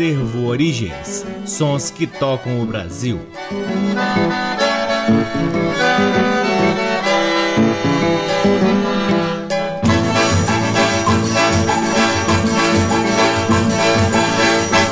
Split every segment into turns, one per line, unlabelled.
Acervo Origens Sons que tocam o Brasil.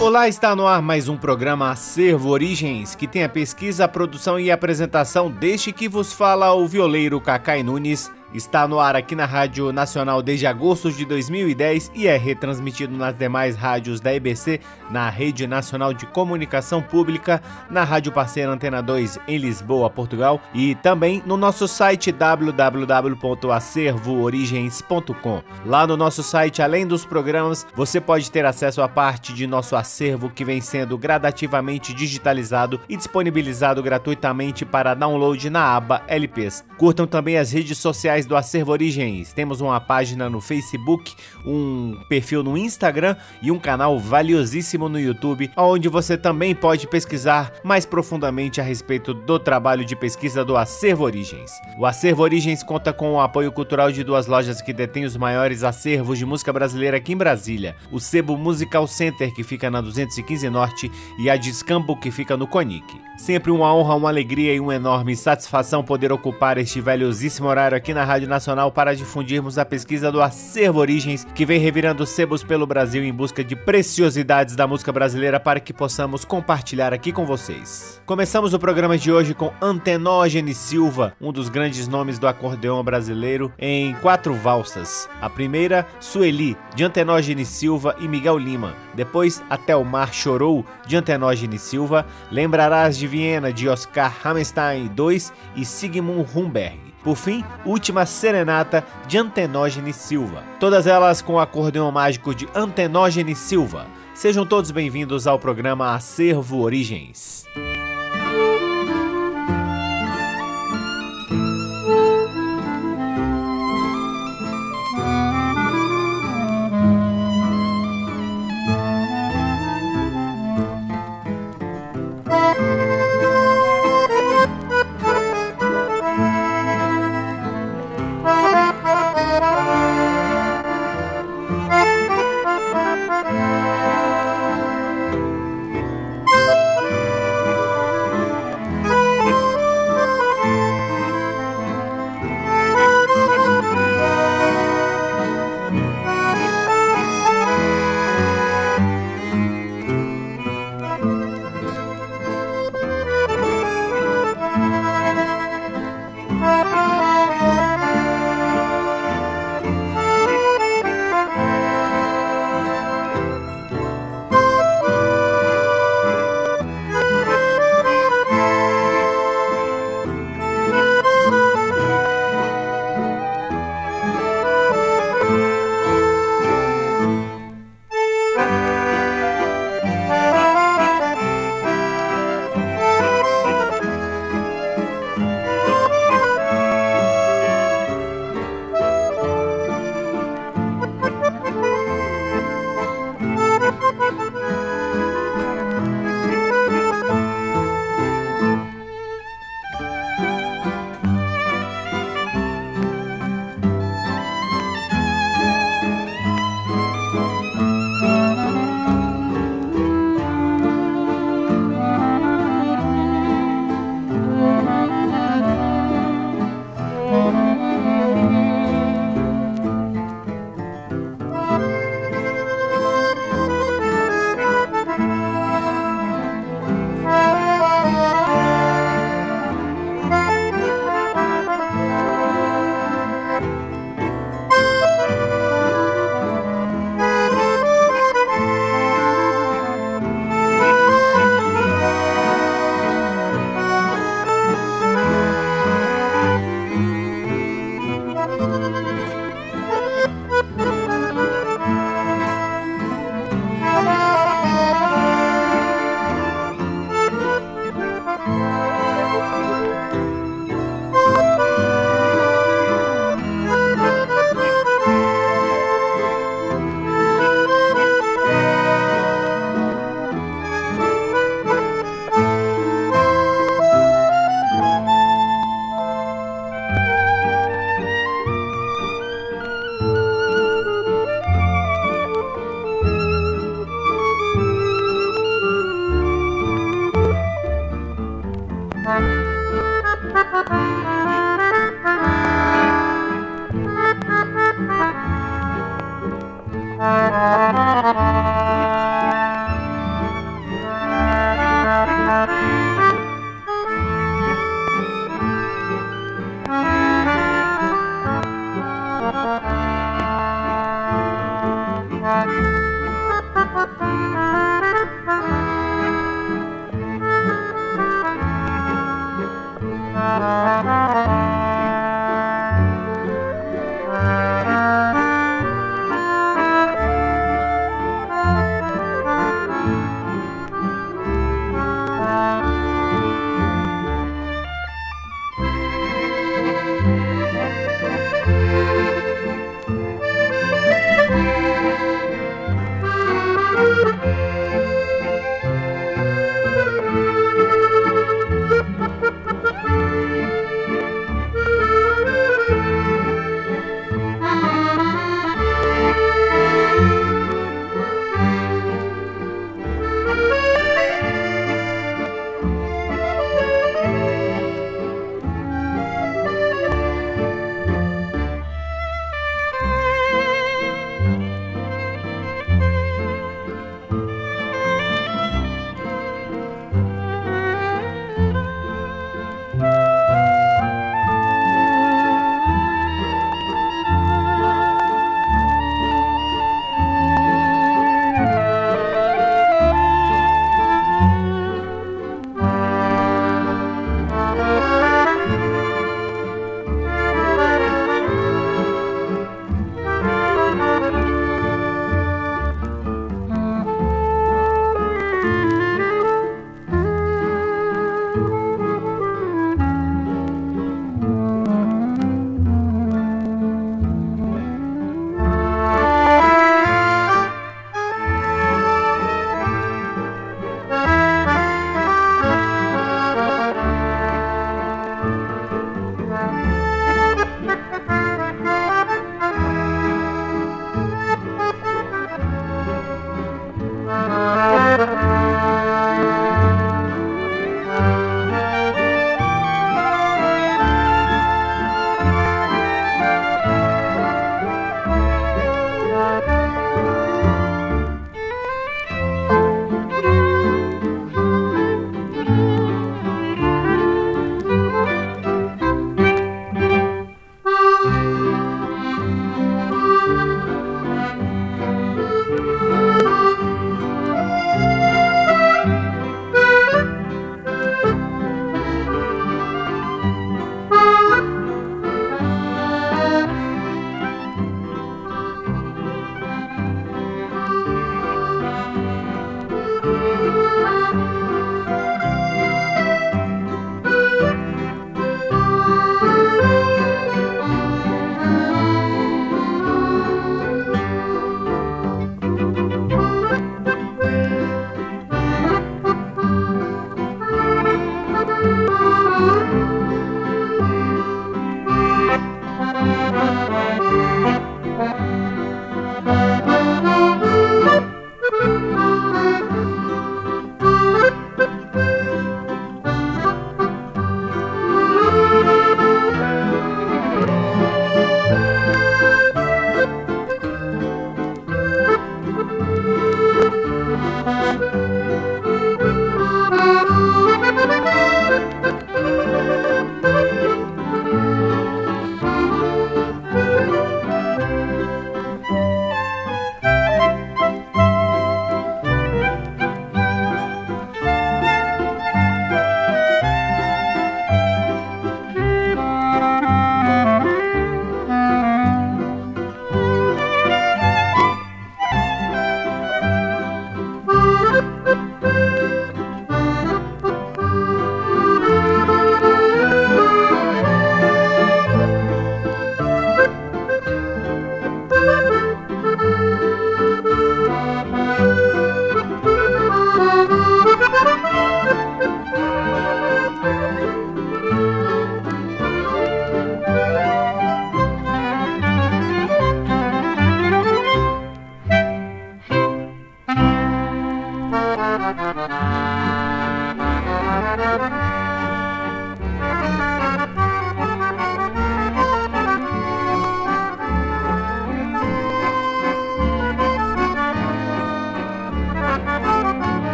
Olá, está no ar mais um programa Acervo Origens, que tem a pesquisa, a produção e a apresentação deste que vos fala o violeiro Cacai Nunes Está no ar aqui na Rádio Nacional desde agosto de 2010 e é retransmitido nas demais rádios da EBC, na Rede Nacional de Comunicação Pública, na Rádio Parceira Antena 2 em Lisboa, Portugal e também no nosso site www.acervoorigens.com. Lá no nosso site, além dos programas, você pode ter acesso a parte de nosso acervo que vem sendo gradativamente digitalizado e disponibilizado gratuitamente para download na aba LPs. Curtam também as redes sociais do Acervo Origens. Temos uma página no Facebook, um perfil no Instagram e um canal valiosíssimo no YouTube, onde você também pode pesquisar mais profundamente a respeito do trabalho de pesquisa do Acervo Origens. O Acervo Origens conta com o apoio cultural de duas lojas que detêm os maiores acervos de música brasileira aqui em Brasília: o Sebo Musical Center, que fica na 215 Norte, e a Discambo, que fica no Conic. Sempre uma honra, uma alegria e uma enorme satisfação poder ocupar este valiosíssimo horário aqui na Rádio Nacional para difundirmos a pesquisa do Acervo Origens, que vem revirando sebos pelo Brasil em busca de preciosidades da música brasileira para que possamos compartilhar aqui com vocês. Começamos o programa de hoje com Antenógenes Silva, um dos grandes nomes do acordeão brasileiro, em quatro valsas. A primeira, Sueli, de Antenógenes Silva e Miguel Lima. Depois, Até o Mar Chorou, de Antenógenes Silva. Lembrarás de Viena, de Oscar Hammerstein II e Sigmund Humberg. Por fim, Última Serenata de Antenógenes Silva. Todas elas com o acordeão mágico de Antenógenes Silva. Sejam todos bem-vindos ao programa Acervo Origens.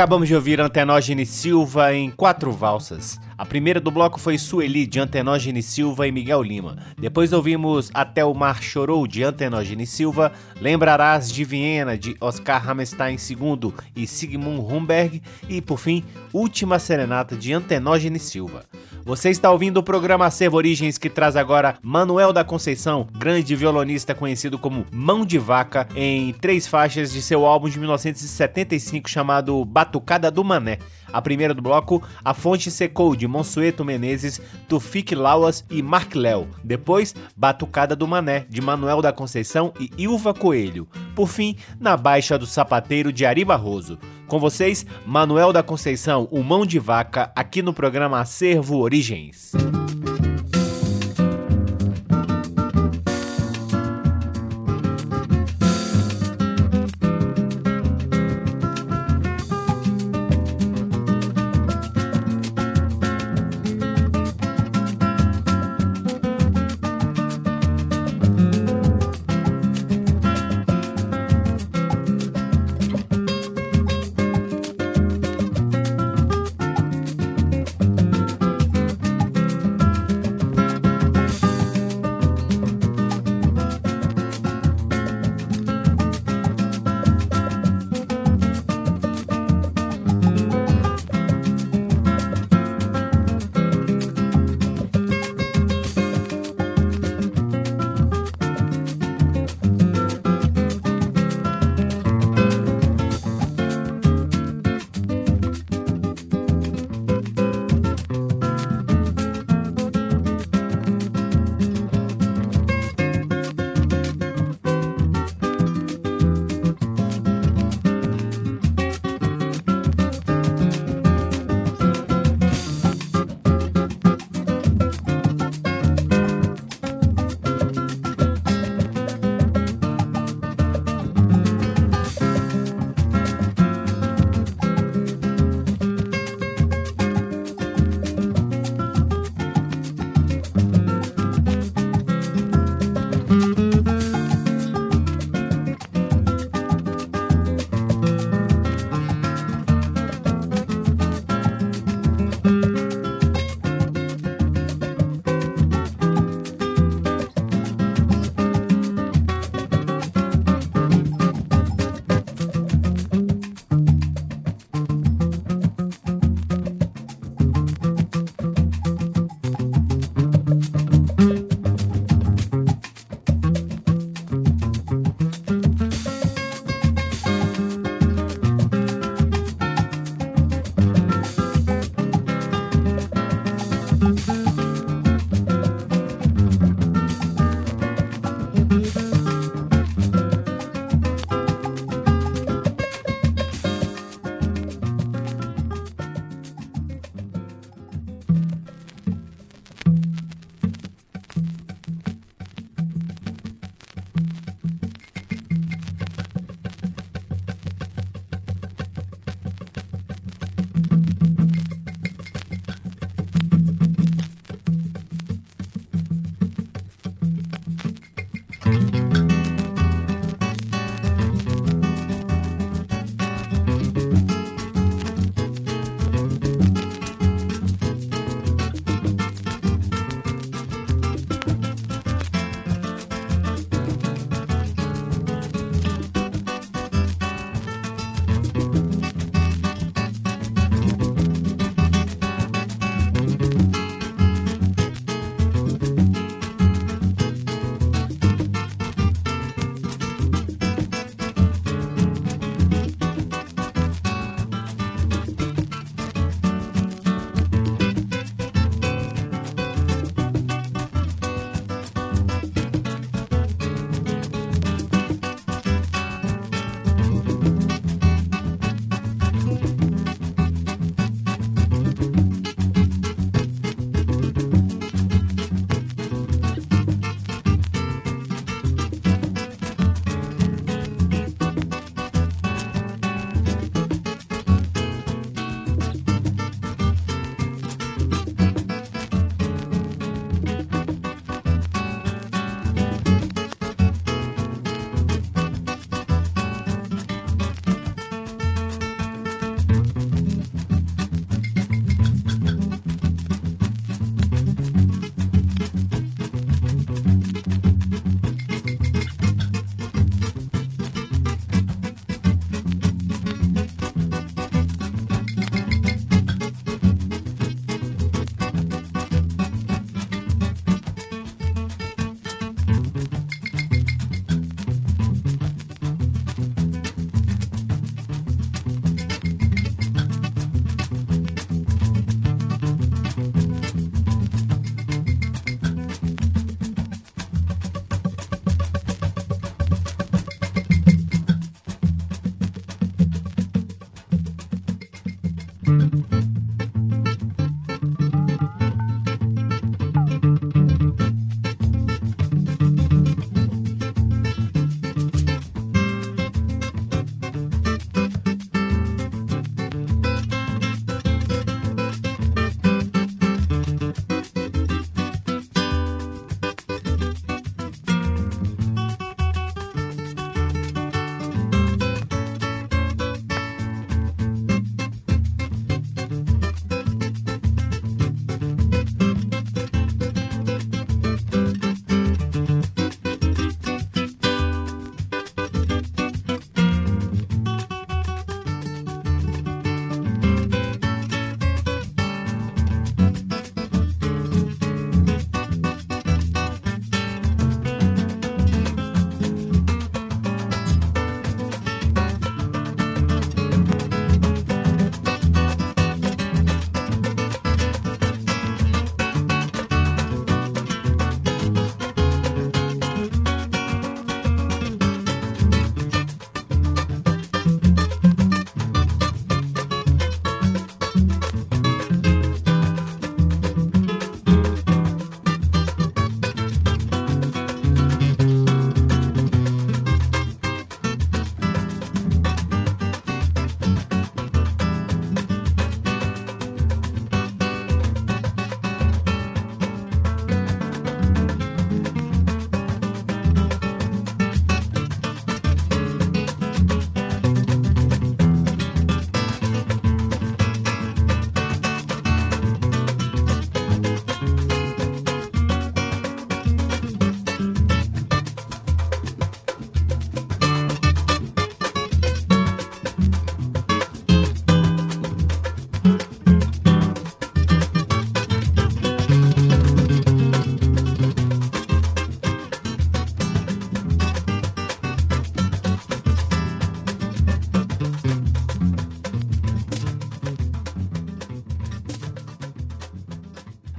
Acabamos de ouvir Antenógenes Silva em quatro valsas. A primeira do bloco foi Sueli, de Antenógenes Silva e Miguel Lima. Depois ouvimos Até o Mar Chorou, de Antenógenes Silva, Lembrarás de Viena, de Oscar Hammerstein II e Sigmund Humberg. E, por fim, Última Serenata, de Antenógenes Silva. Você está ouvindo o programa Acervo Origens que traz agora Manuel da Conceição, grande violonista conhecido como Mão de Vaca, em três faixas de seu álbum de 1975 chamado Batucada do Mané. A primeira do bloco, A Fonte Secou, de Monsueto Menezes, Tufik Lauas e Mark Léo. Depois, Batucada do Mané, de Manuel da Conceição e Ilva Coelho. Por fim, Na Baixa do Sapateiro, de Ari Barroso. Com vocês, Manuel da Conceição, o Mão de Vaca, aqui no programa Acervo Origens.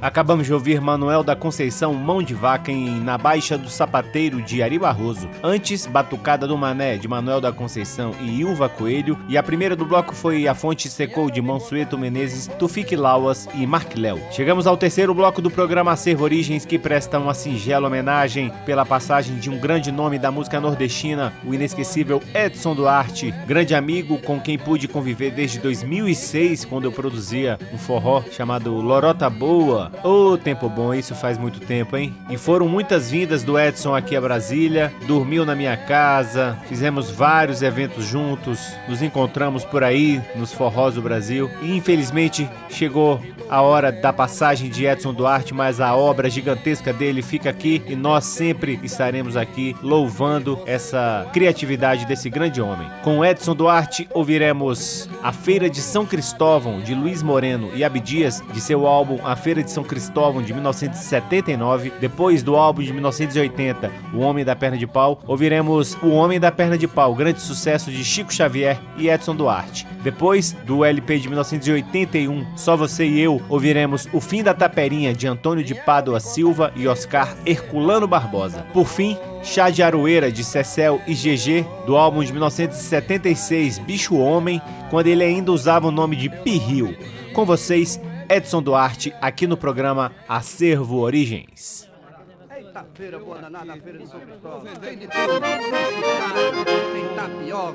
Acabamos de ouvir Manuel da Conceição Mão de Vaca em Na Baixa do Sapateiro de Ari Barroso. Antes, Batucada do Mané de Manuel da Conceição e Ilva Coelho. E a primeira do bloco foi A Fonte Secou de Mansueto Menezes, Tufik Lauas e Mark Léo. Chegamos ao terceiro bloco do programa Acervo Origens que presta uma singela homenagem pela passagem de um grande nome da música nordestina, o inesquecível Edson Duarte, grande amigo com quem pude conviver desde 2006 quando eu produzia um forró chamado Lorota Boa Ô, oh, tempo bom, isso faz muito tempo, hein? E foram muitas vindas do Edson aqui a Brasília, dormiu na minha casa, fizemos vários eventos juntos, nos encontramos por aí nos forrós do Brasil e infelizmente chegou a hora da passagem de Edson Duarte, mas a obra gigantesca dele fica aqui e nós sempre estaremos aqui louvando essa criatividade desse grande homem. Com Edson Duarte ouviremos A Feira de São Cristóvão de Luiz Moreno e Abdias de seu álbum A Feira de São Cristóvão de 1979, depois do álbum de 1980 O Homem da Perna de Pau, ouviremos O Homem da Perna de Pau, grande sucesso de Chico Xavier e Edson Duarte. Depois do LP de 1981 Só Você e Eu, ouviremos O Fim da Taperinha de Antônio de Pádua Silva e Oscar Herculano Barbosa. Por fim, Chá de Aroeira de Cecel e GG, do álbum de 1976 Bicho Homem, quando ele ainda usava o nome de Pirril. Com vocês, Edson Duarte, aqui no programa Acervo Origens.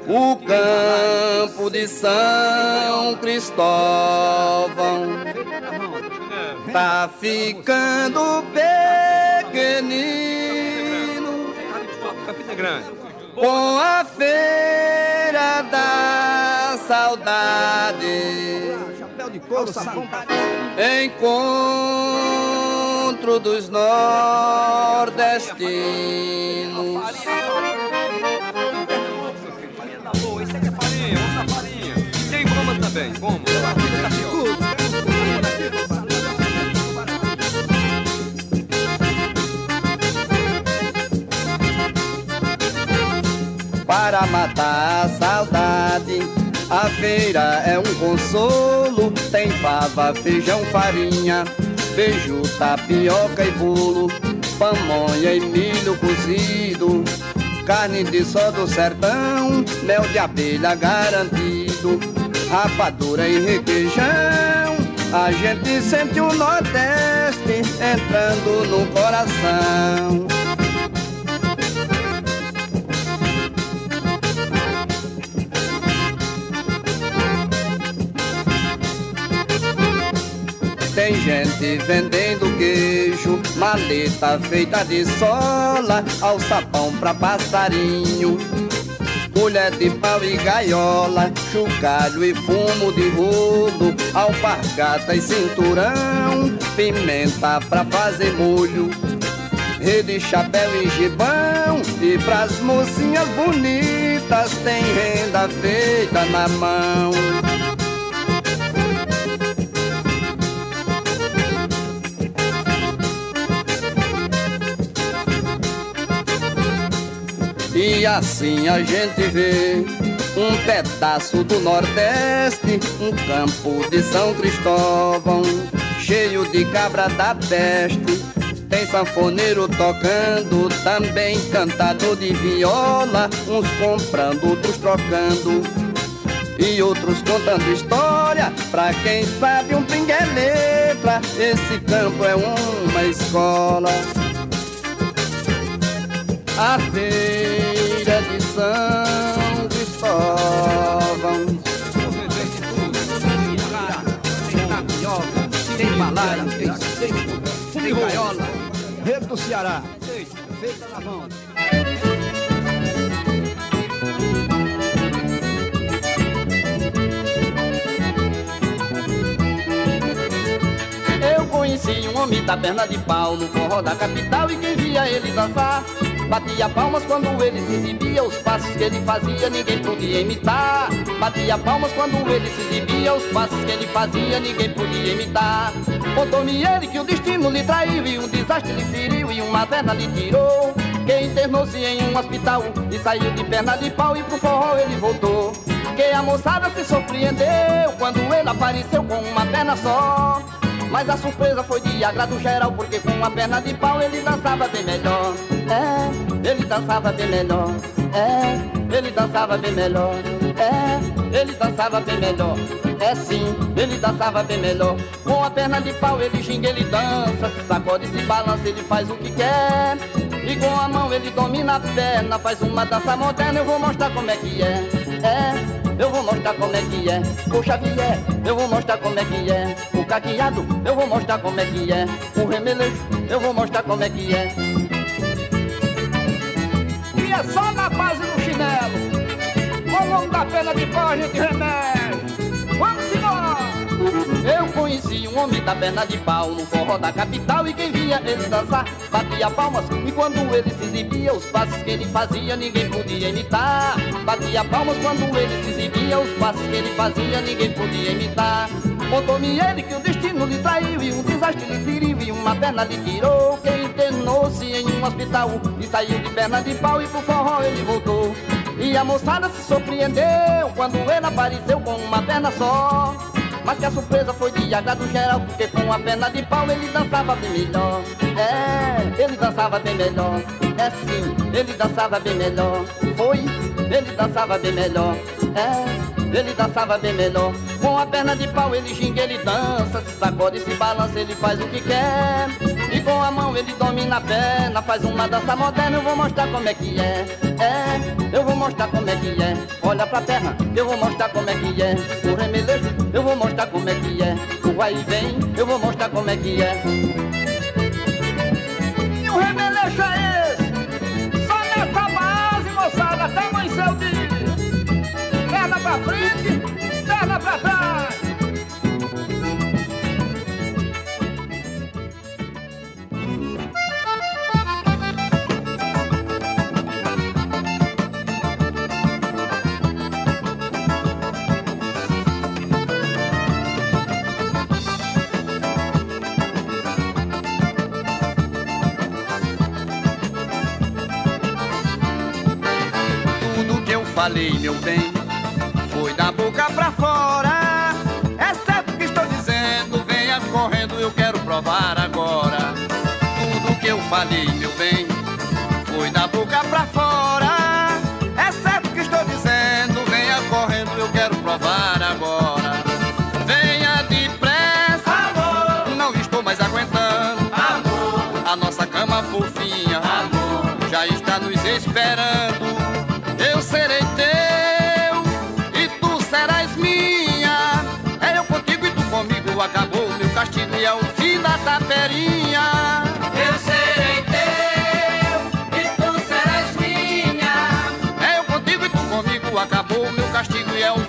O campo de São Cristóvão tá ficando pequenino. Com a feira da saudade Encontro dos nordestinos.
Isso aqui é farinha, outra farinha. Tem goma também, como?
Para matar a saudade a feira é um consolo, tem fava, feijão, farinha, beijo, tapioca e bolo, pamonha e milho cozido, carne de sol do sertão, mel de abelha garantido, rapadura e requeijão. A gente sente o Nordeste entrando no coração. Tem gente vendendo queijo, maleta feita de sola, alçapão pra passarinho. Colher de pau e gaiola, chocalho e fumo de rodo, alpargata e cinturão, pimenta pra fazer molho, rede, chapéu e gibão, e pras mocinhas bonitas tem renda feita na mão. E assim a gente vê um pedaço do Nordeste, um campo de São Cristóvão, cheio de cabra da peste. Tem sanfoneiro tocando, também cantador de viola, uns comprando, outros trocando. E outros contando história, pra quem sabe um pingue é letra, esse campo é uma escola a São Cristóvão.
Tem tapioca, tem balada, tem seco, tem gaiola, rede do Ceará, feita na mão.
Eu conheci um homem da perna de pau no forró da capital e quem via ele dançar Batia palmas quando ele se exibia, os passos que ele fazia ninguém podia imitar. Batia palmas quando ele se exibia, os passos que ele fazia ninguém podia imitar. Contou-me ele que o destino lhe traiu e um desastre lhe feriu e uma perna lhe tirou. Que internou-se em um hospital e saiu de perna de pau e pro forró ele voltou. Que a moçada se surpreendeu quando ele apareceu com uma perna só. Mas a surpresa foi de agrado geral, porque com a perna de pau ele dançava bem melhor. É, ele dançava bem melhor. É, ele dançava bem melhor. É, ele dançava bem melhor. É sim, ele dançava bem melhor. Com a perna de pau ele ginga, ele dança, se sacode, se balança, ele faz o que quer. E com a mão ele domina a perna, faz uma dança moderna, eu vou mostrar como é que é. É, eu vou mostrar como é que é. O Xavier, eu vou mostrar como é que é. O caqueado, eu vou mostrar como é que é. O remelejo, eu vou mostrar como é que é.
E é só na base do chinelo. Com nome da pena de pau a gente remédio.
Eu conheci um homem da perna de pau no forró da capital e quem via ele dançar batia palmas e quando ele se exibia os passos que ele fazia ninguém podia imitar. Batia palmas quando ele se exibia os passos que ele fazia ninguém podia imitar. Contou-me ele que o destino lhe traiu e um desastre lhe feriu e uma perna lhe tirou. Que internou-se em um hospital e saiu de perna de pau e pro forró ele voltou. E a moçada se surpreendeu quando ele apareceu com uma perna só. Mas que a surpresa foi de agrado geral, porque com a perna de pau ele dançava bem melhor. É, ele dançava bem melhor. É sim, ele dançava bem melhor. Foi, ele dançava bem melhor. É, ele dançava bem melhor. Com a perna de pau ele ginga, ele dança, se sacode, se balança, ele faz o que quer. E com a mão ele domina a perna, faz uma dança moderna, eu vou mostrar como é que é. É, eu vou mostrar como é que é. Olha pra perna, eu vou mostrar como é que é. O remelejo, eu vou mostrar como é que é. O vai e vem, eu vou mostrar como é que é.
E o remeleixo é esse? Só nessa base, moçada, até amanhecer o dia. Perna pra frente, perna pra trás.
Falei, meu bem, foi da boca pra fora. É certo que estou dizendo, venha correndo, eu quero provar agora. Tudo que eu falei, meu bem, foi da boca pra fora. É certo que estou dizendo, venha correndo, eu quero provar agora. Venha depressa, amor, não estou mais aguentando. Amor, a nossa cama fofinha, amor, já está nos esperando. Acabou meu castigo é o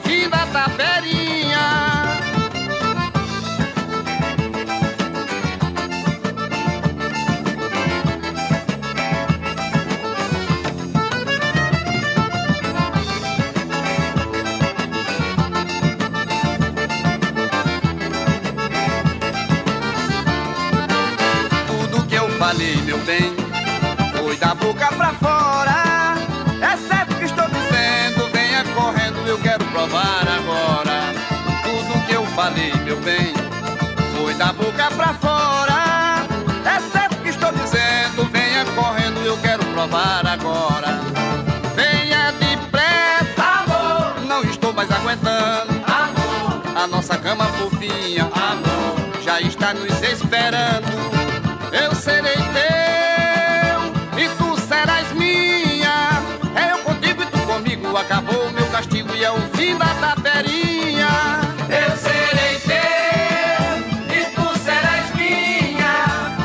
provar agora. Tudo que eu falei, meu bem, foi da boca pra fora. É certo que estou dizendo, venha correndo, eu quero provar agora. Venha depressa, amor, não estou mais aguentando. Amor, a nossa cama fofinha, amor, já está nos esperando. Eu serei teu fim da. Eu serei teu e tu serás minha.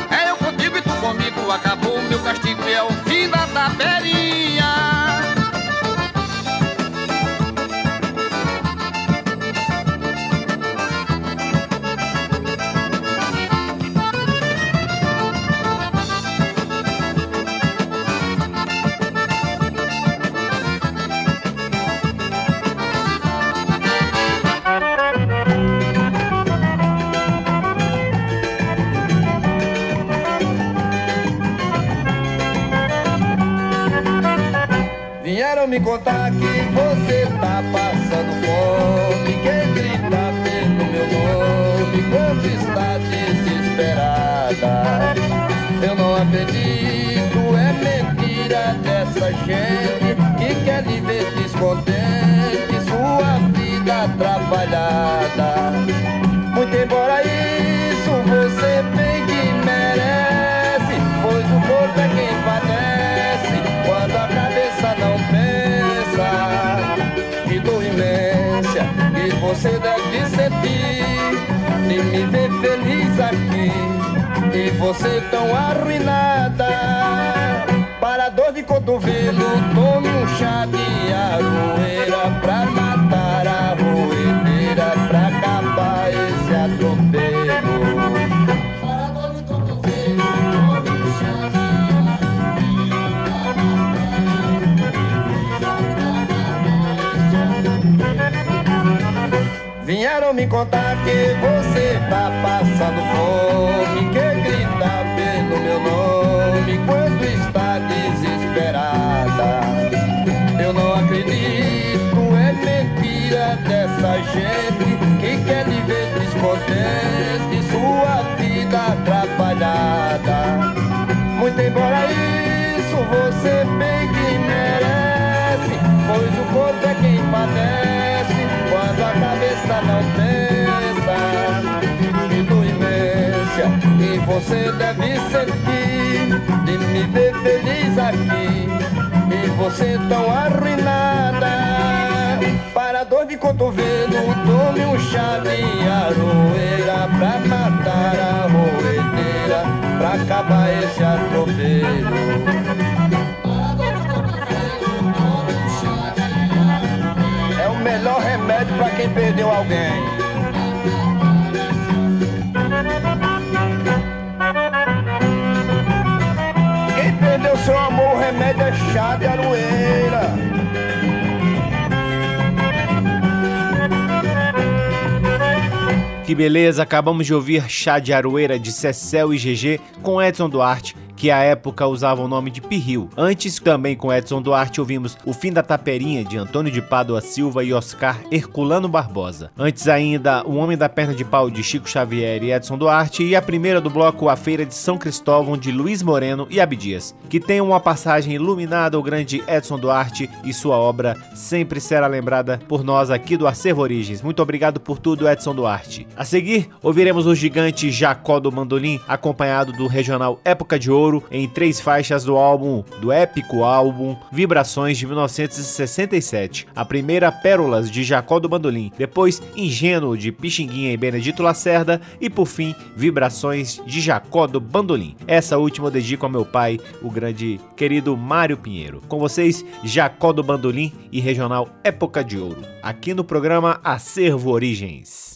É eu contigo e tu comigo. Acabou o meu castigo e é o
me contar que você tá passando fome. Quem grita pelo meu nome, quanto está trabalhada. Eu não acredito, é mentira dessa gente que quer lhe ver descontente, sua vida atrapalhada. Muito embora isso você deve sentir de me ver feliz aqui e você tão arruinada. Para dor de cotovelo, Me contar que você tá passando fome, que grita pelo meu nome quando está desesperada. Eu não acredito, é mentira dessa gente que quer lhe ver descontente, sua vida atrapalhada. Muito embora isso você bem que merece, pois o corpo é quem padece não pensa. Que dor imensa que você deve sentir de me ver feliz aqui e você tão arruinada. Para dor de cotovelo, tome um chá de aroeira pra matar a roedeira, pra acabar esse atropelo. É melhor pra quem perdeu alguém. Quem perdeu seu amor, o remédio é chá de aroeira.
Que beleza, acabamos de ouvir Chá de Aroeira de Cecel e GG com Edson Duarte, que à época usava o nome de Pirril. Antes, também com Edson Duarte, ouvimos O Fim da Taperinha de Antônio de Pádua Silva e Oscar Herculano Barbosa. Antes ainda, O Homem da Perna de Pau de Chico Xavier e Edson Duarte e a primeira do bloco A Feira de São Cristóvão de Luiz Moreno e Abdias, que tem uma passagem iluminada ao grande Edson Duarte e sua obra sempre será lembrada por nós aqui do Acervo Origens. Muito obrigado por tudo, Edson Duarte. A seguir, ouviremos o gigante Jacó do Mandolim, acompanhado do regional Época de Ouro, em três faixas do álbum, do épico álbum Vibrações de 1967. A primeira, Pérolas de Jacó do Bandolim, depois Ingênuo de Pixinguinha e Benedito Lacerda e por fim Vibrações de Jacó do Bandolim. Essa última eu dedico ao meu pai, o grande querido Mário Pinheiro. Com vocês, Jacó do Bandolim e regional Época de Ouro, aqui no programa Acervo Origens.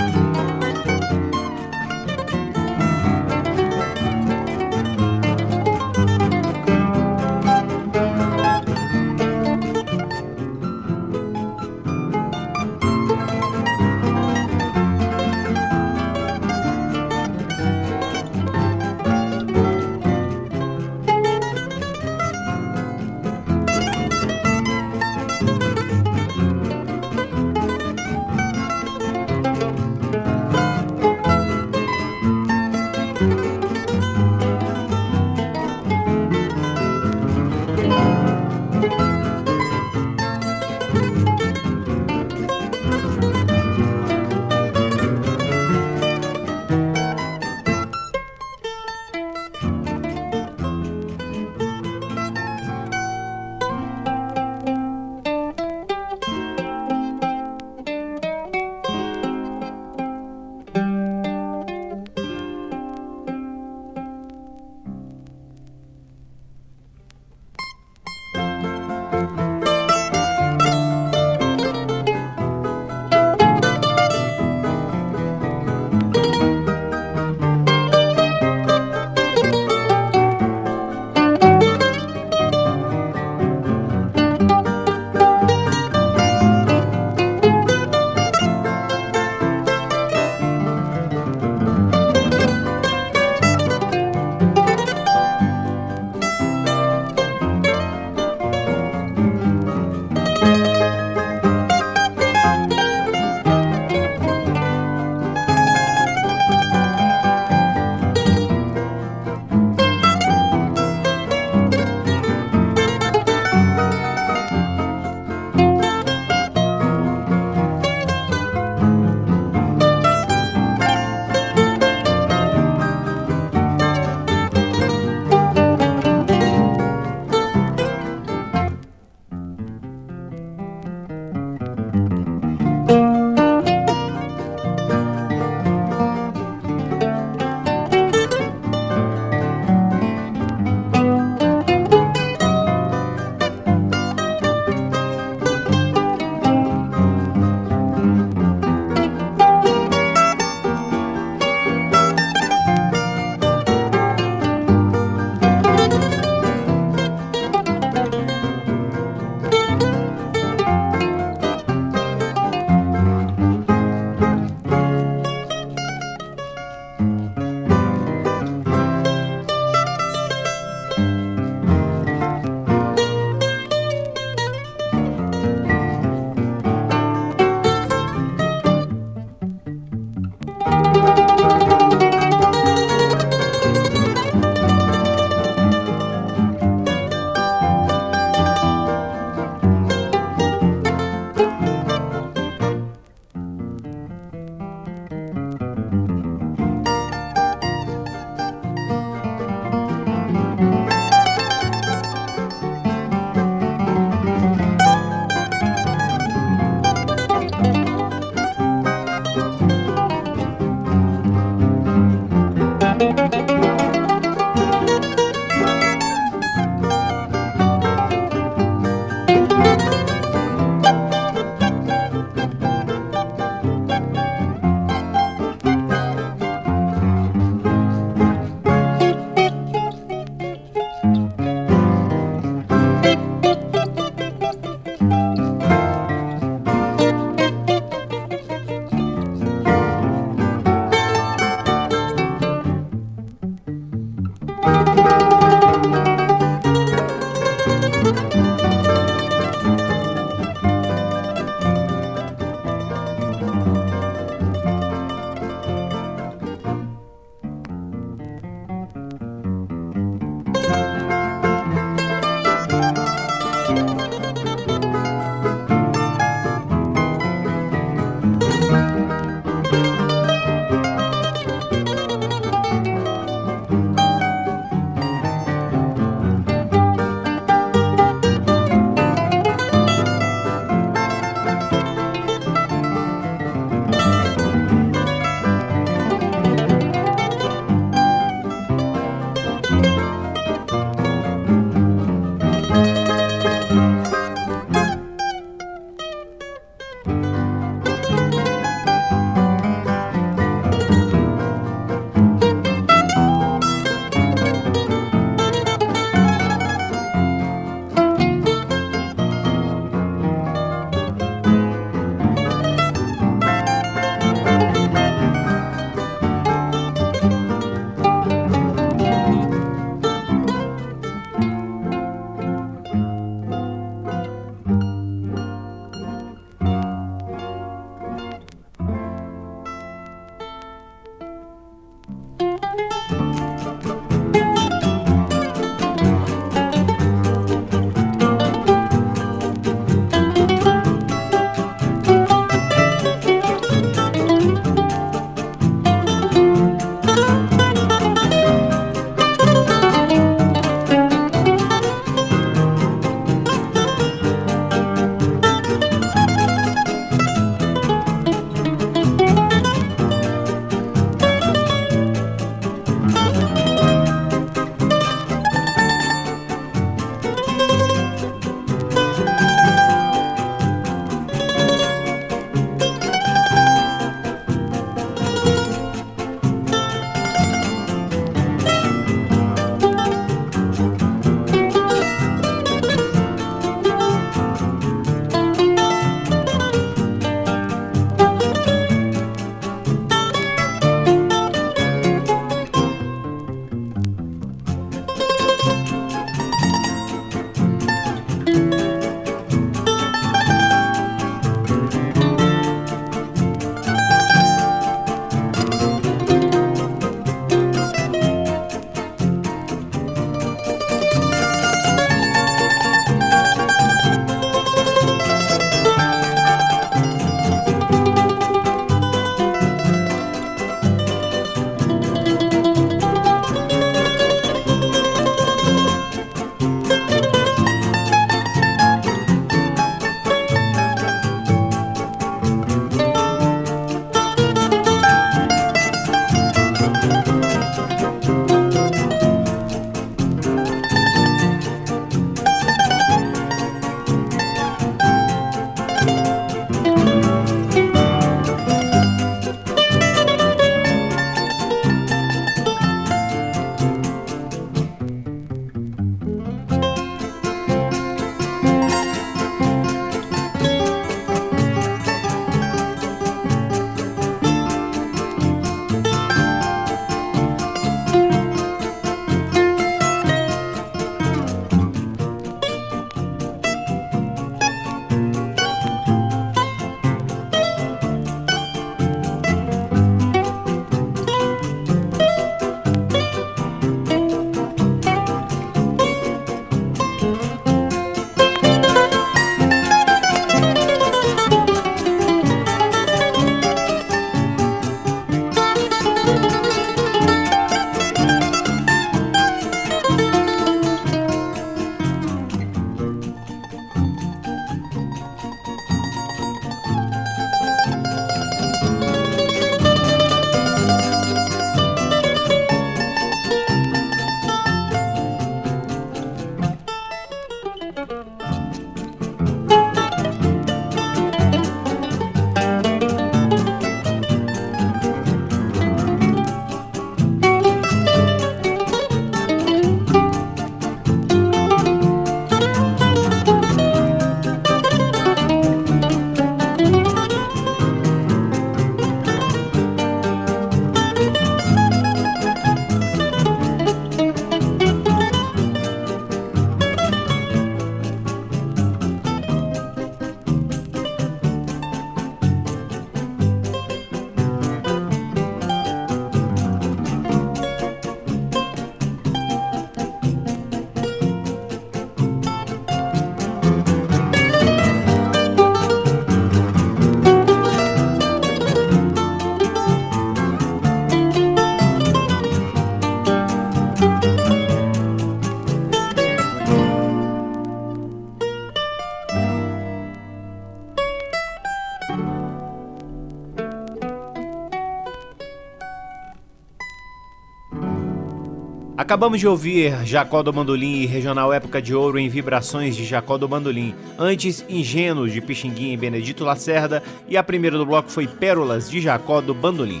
Acabamos de ouvir Jacó do Bandolim e Regional Época de Ouro em Vibrações de Jacó do Bandolim. Antes, Ingênuos de Pixinguinha e Benedito Lacerda. E a primeira do bloco foi Pérolas de Jacó do Bandolim.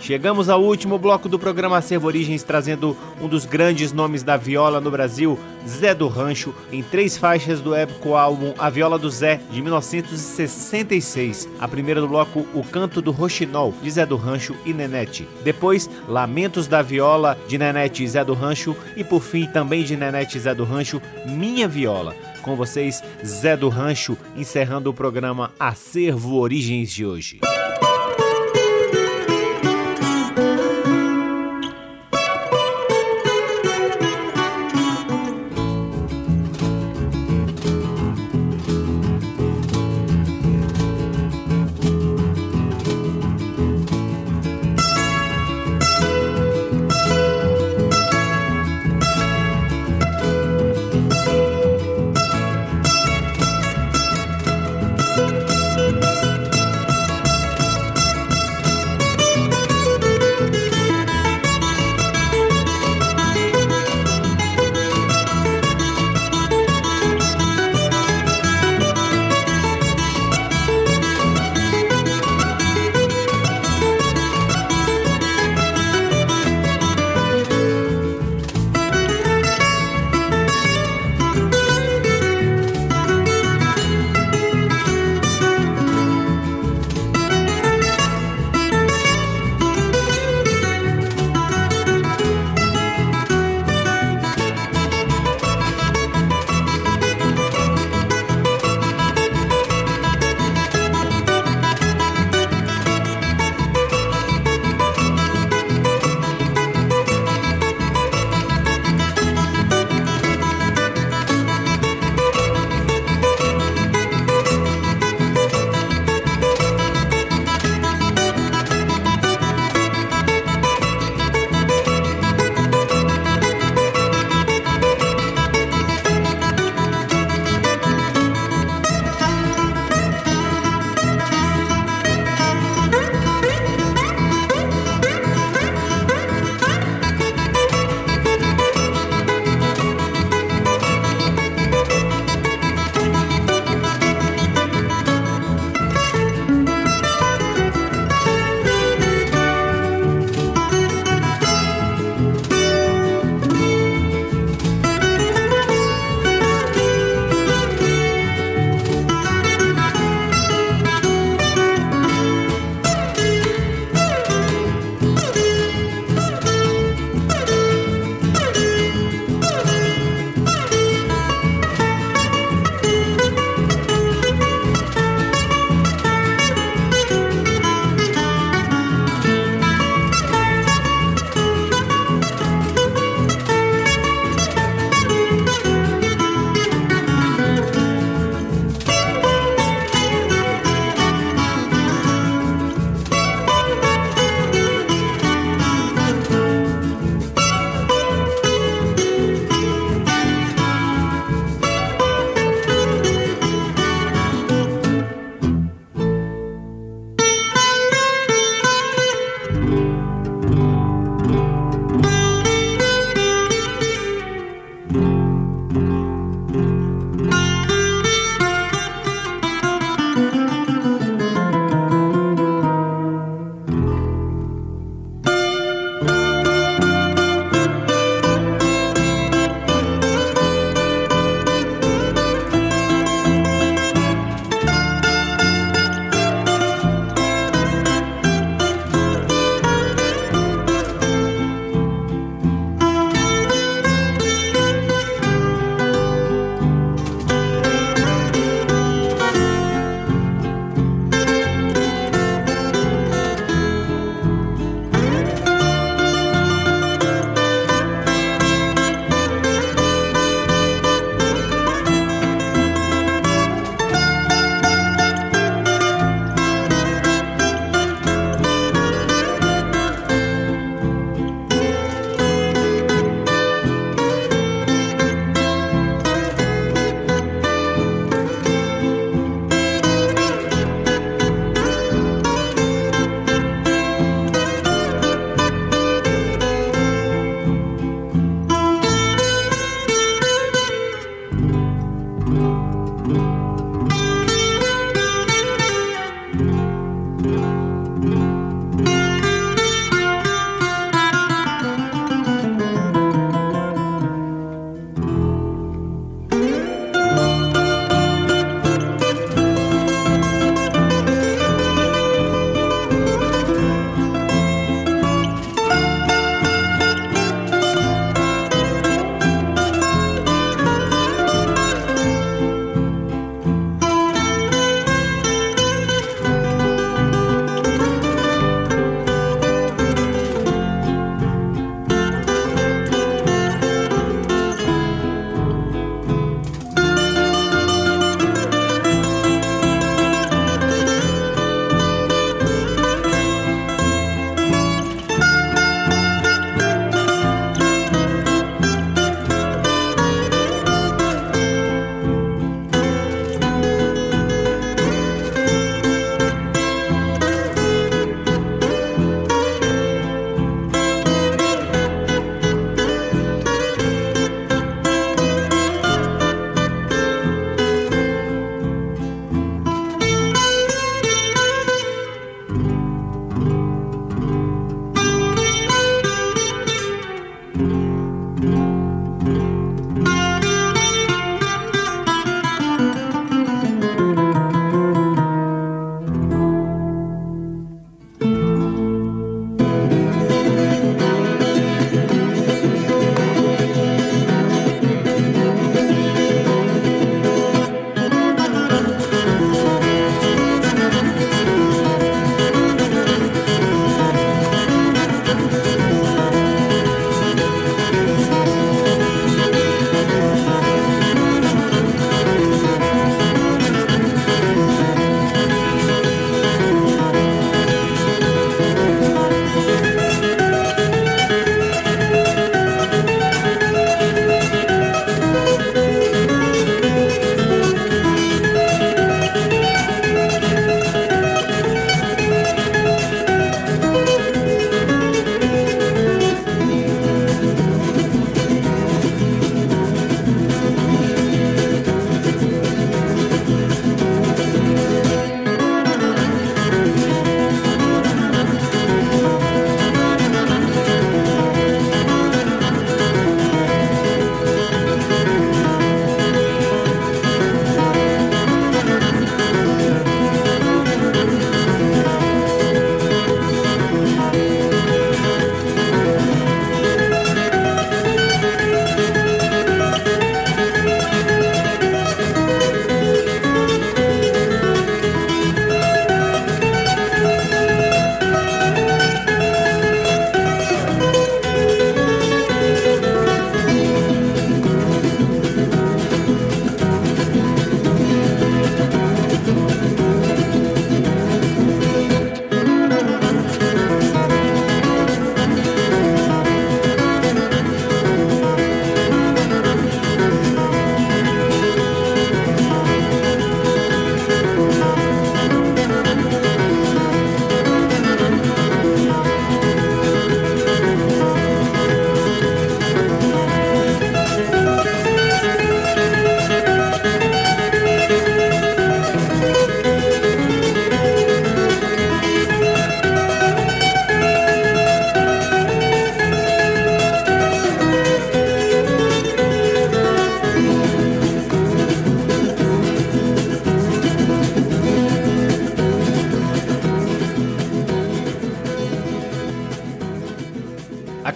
Chegamos ao último bloco do programa Acervo Origens, trazendo um dos grandes nomes da viola no Brasil, Zé do Rancho, em três faixas do épico álbum A Viola do Zé, de 1966. A primeira do bloco, O Canto do Roxinol, de Zé do Rancho e Nenete. Depois, Lamentos da Viola, de Nenete e Zé do Rancho. E por fim, também de Nenete e Zé do Rancho, Minha Viola. Com vocês, Zé do Rancho, encerrando o programa Acervo Origens de hoje.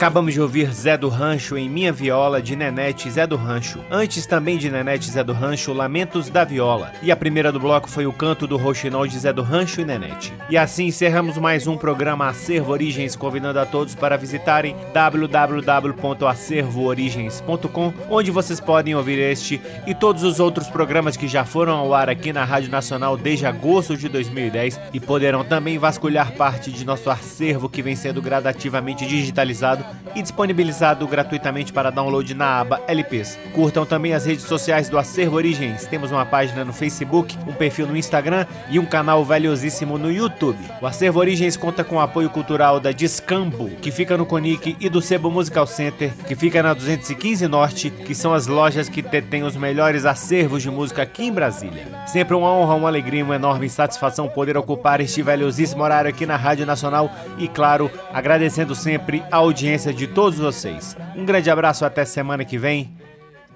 Acabamos de ouvir Zé do Rancho em Minha Viola de Nenete Zé do Rancho. Antes também de Nenete Zé do Rancho, Lamentos da Viola. E a primeira do bloco foi o canto do Roxinol de Zé do Rancho e Nenete. E assim encerramos mais um programa Acervo Origens, convidando a todos para visitarem www.acervoorigens.com, onde vocês podem ouvir este e todos os outros programas que já foram ao ar aqui na Rádio Nacional desde agosto de 2010 e poderão também vasculhar parte de nosso acervo que vem sendo gradativamente digitalizado e disponibilizado gratuitamente para download na aba LPs. Curtam também as redes sociais do Acervo Origens. Temos uma página no Facebook, um perfil no Instagram e um canal valiosíssimo no YouTube. O Acervo Origens conta com o apoio cultural da Discambo, que fica no Conic, e do Sebo Musical Center, que fica na 215 Norte, que são as lojas que detêm os melhores acervos de música aqui em Brasília. Sempre uma honra, uma alegria, uma enorme satisfação poder ocupar este valiosíssimo horário aqui na Rádio Nacional e, claro, agradecendo sempre a audiência de todos vocês. Um grande abraço até semana que vem.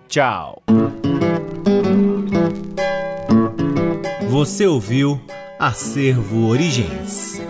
Tchau. Você ouviu Acervo Origens.